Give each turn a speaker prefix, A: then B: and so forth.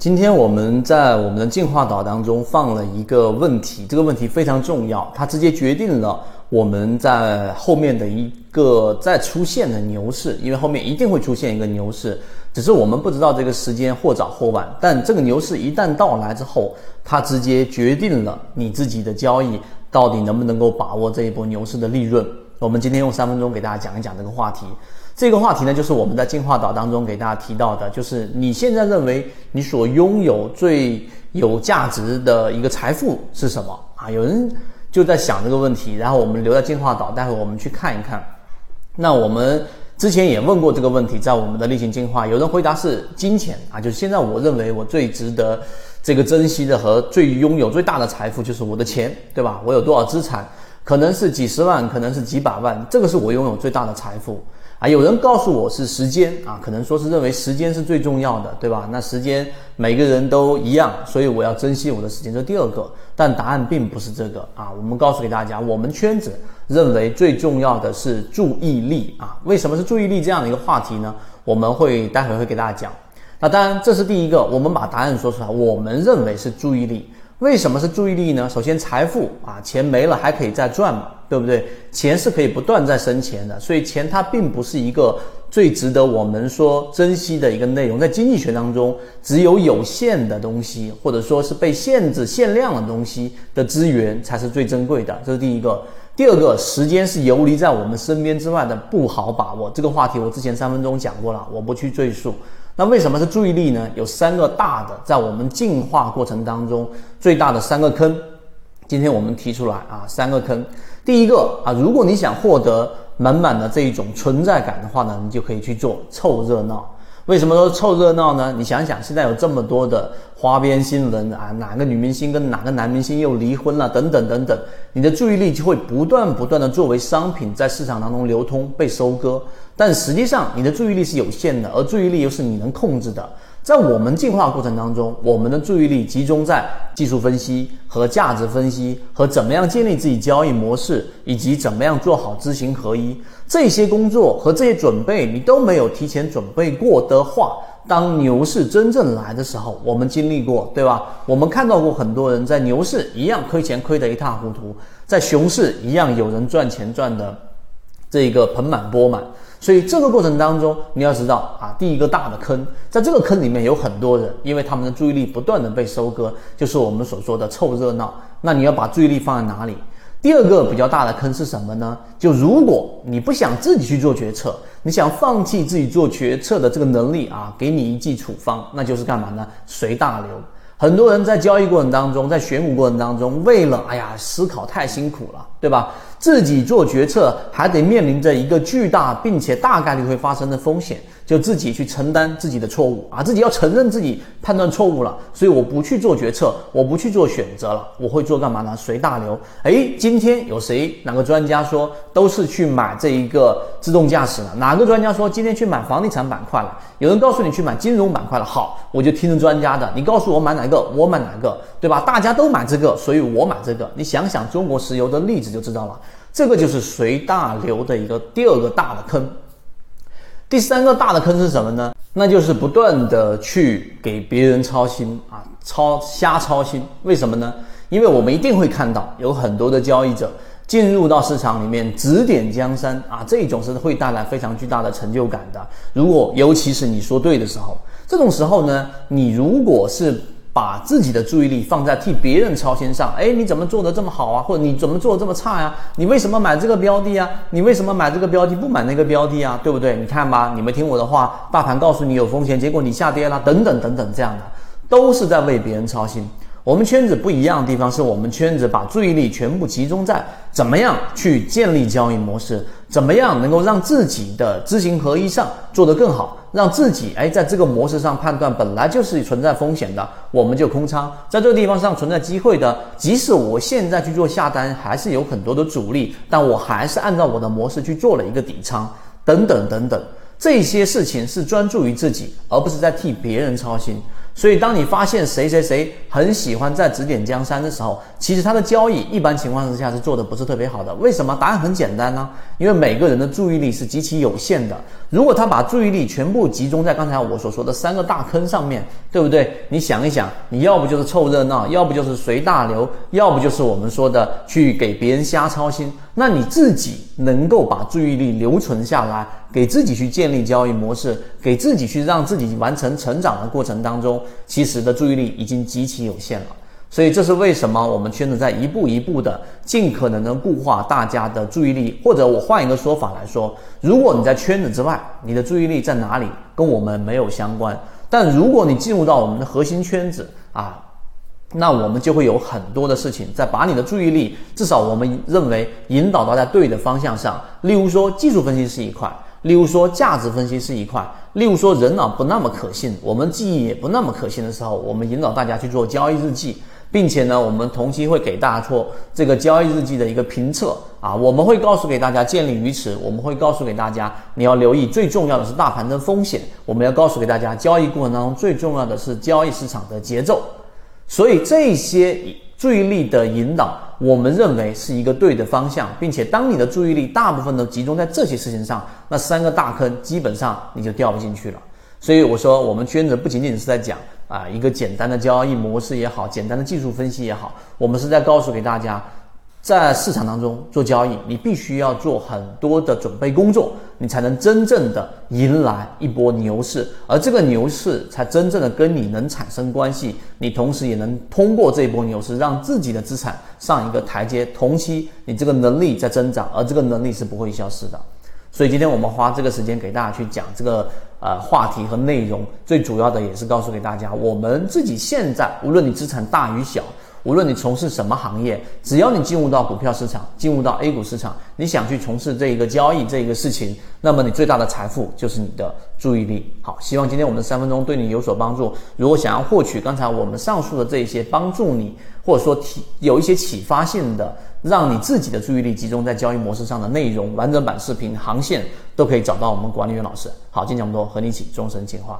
A: 今天我们在我们的进化岛当中放了一个问题，这个问题非常重要，它直接决定了我们在后面的一个再出现的牛市，因为后面一定会出现一个牛市，只是我们不知道这个时间或早或晚。但这个牛市一旦到来之后，它直接决定了你自己的交易到底能不能够把握这一波牛市的利润。我们今天用三分钟给大家讲一讲这个话题。这个话题呢，就是我们在进化岛当中给大家提到的，就是你现在认为你所拥有最有价值的一个财富是什么啊？有人就在想这个问题，然后我们留在进化岛，待会我们去看一看。那我们之前也问过这个问题，在我们的例行进化，有人回答是金钱啊，就是现在我认为我最值得这个珍惜的和最拥有最大的财富就是我的钱，对吧？我有多少资产？可能是几十万，可能是几百万，这个是我拥有最大的财富。啊，有人告诉我是时间啊，可能说是认为时间是最重要的，对吧？那时间每个人都一样，所以我要珍惜我的时间。这第二个，但答案并不是这个啊。我们告诉给大家，我们圈子认为最重要的是注意力啊。为什么是注意力这样的一个话题呢？我们会待会会给大家讲。那当然，这是第一个，我们把答案说出来。我们认为是注意力。为什么是注意力呢？首先，财富啊，钱没了还可以再赚嘛，对不对？钱是可以不断在生钱的，所以钱它并不是一个最值得我们说珍惜的一个内容。在经济学当中，只有有限的东西，或者说是被限制、限量的东西的资源才是最珍贵的。这是第一个。第二个，时间是游离在我们身边之外的，不好把握。这个话题我之前三分钟讲过了，我不去赘述。那为什么是注意力呢？有三个大的，在我们进化过程当中最大的三个坑，今天我们提出来啊，三个坑。第一个啊，如果你想获得满满的这一种存在感的话呢，你就可以去做凑热闹。为什么说凑热闹呢？你想想，现在有这么多的花边新闻啊，哪个女明星跟哪个男明星又离婚了，等等等等，你的注意力就会不断不断的作为商品在市场当中流通被收割。但实际上，你的注意力是有限的，而注意力又是你能控制的。在我们进化过程当中，我们的注意力集中在技术分析和价值分析，和怎么样建立自己交易模式，以及怎么样做好知行合一这些工作和这些准备，你都没有提前准备过的话，当牛市真正来的时候，我们经历过，对吧？我们看到过很多人在牛市一样亏钱亏得一塌糊涂，在熊市一样有人赚钱赚的这个盆满钵满。所以这个过程当中，你要知道啊，第一个大的坑，在这个坑里面有很多人，因为他们的注意力不断的被收割，就是我们所说的凑热闹。那你要把注意力放在哪里？第二个比较大的坑是什么呢？就如果你不想自己去做决策，你想放弃自己做决策的这个能力啊，给你一剂处方，那就是干嘛呢？随大流。很多人在交易过程当中，在选股过程当中，为了哎呀思考太辛苦了，对吧？自己做决策还得面临着一个巨大并且大概率会发生的风险。就自己去承担自己的错误啊，自己要承认自己判断错误了，所以我不去做决策，我不去做选择了，我会做干嘛呢？随大流。哎，今天有谁哪个专家说都是去买这一个自动驾驶了？哪个专家说今天去买房地产板块了？有人告诉你去买金融板块了，好，我就听专家的。你告诉我买哪个，我买哪个，对吧？大家都买这个，所以我买这个。你想想中国石油的例子就知道了，这个就是随大流的一个第二个大的坑。第三个大的坑是什么呢？那就是不断的去给别人操心啊，操瞎操心。为什么呢？因为我们一定会看到有很多的交易者进入到市场里面指点江山啊，这种是会带来非常巨大的成就感的。如果尤其是你说对的时候，这种时候呢，你如果是。把自己的注意力放在替别人操心上，哎，你怎么做的这么好啊？或者你怎么做的这么差呀？你为什么买这个标的啊？你为什么买这个标的不买那个标的啊？对不对？你看吧，你没听我的话，大盘告诉你有风险，结果你下跌了，等等等等，这样的都是在为别人操心。我们圈子不一样的地方是我们圈子把注意力全部集中在怎么样去建立交易模式，怎么样能够让自己的知行合一上做得更好，让自己哎在这个模式上判断本来就是存在风险的，我们就空仓，在这个地方上存在机会的，即使我现在去做下单还是有很多的阻力，但我还是按照我的模式去做了一个底仓，等等等等，这些事情是专注于自己，而不是在替别人操心。所以，当你发现谁谁谁很喜欢在指点江山的时候，其实他的交易一般情况之下是做的不是特别好的。为什么？答案很简单呢，因为每个人的注意力是极其有限的。如果他把注意力全部集中在刚才我所说的三个大坑上面，对不对？你想一想，你要不就是凑热闹，要不就是随大流，要不就是我们说的去给别人瞎操心。那你自己能够把注意力留存下来，给自己去建立交易模式，给自己去让自己完成成长的过程当中，其实的注意力已经极其有限了。所以这是为什么我们圈子在一步一步的尽可能的固化大家的注意力，或者我换一个说法来说，如果你在圈子之外，你的注意力在哪里，跟我们没有相关。但如果你进入到我们的核心圈子啊。那我们就会有很多的事情在把你的注意力，至少我们认为引导到在对的方向上。例如说技术分析是一块，例如说价值分析是一块，例如说人脑不那么可信，我们记忆也不那么可信的时候，我们引导大家去做交易日记，并且呢，我们同期会给大家做这个交易日记的一个评测啊，我们会告诉给大家建立于此，我们会告诉给大家你要留意最重要的是大盘的风险，我们要告诉给大家交易过程当中最重要的是交易市场的节奏。所以这些注意力的引导，我们认为是一个对的方向，并且当你的注意力大部分都集中在这些事情上，那三个大坑基本上你就掉不进去了。所以我说，我们圈子不仅仅是在讲啊一个简单的交易模式也好，简单的技术分析也好，我们是在告诉给大家。在市场当中做交易，你必须要做很多的准备工作，你才能真正的迎来一波牛市，而这个牛市才真正的跟你能产生关系，你同时也能通过这一波牛市让自己的资产上一个台阶，同期你这个能力在增长，而这个能力是不会消失的。所以今天我们花这个时间给大家去讲这个呃话题和内容，最主要的也是告诉给大家，我们自己现在无论你资产大与小。无论你从事什么行业，只要你进入到股票市场，进入到 A 股市场，你想去从事这一个交易这一个事情，那么你最大的财富就是你的注意力。好，希望今天我们的三分钟对你有所帮助。如果想要获取刚才我们上述的这一些帮助你，或者说提有一些启发性的，让你自己的注意力集中在交易模式上的内容，完整版视频、航线都可以找到我们管理员老师。好，今天讲这么多，和你一起终身进化。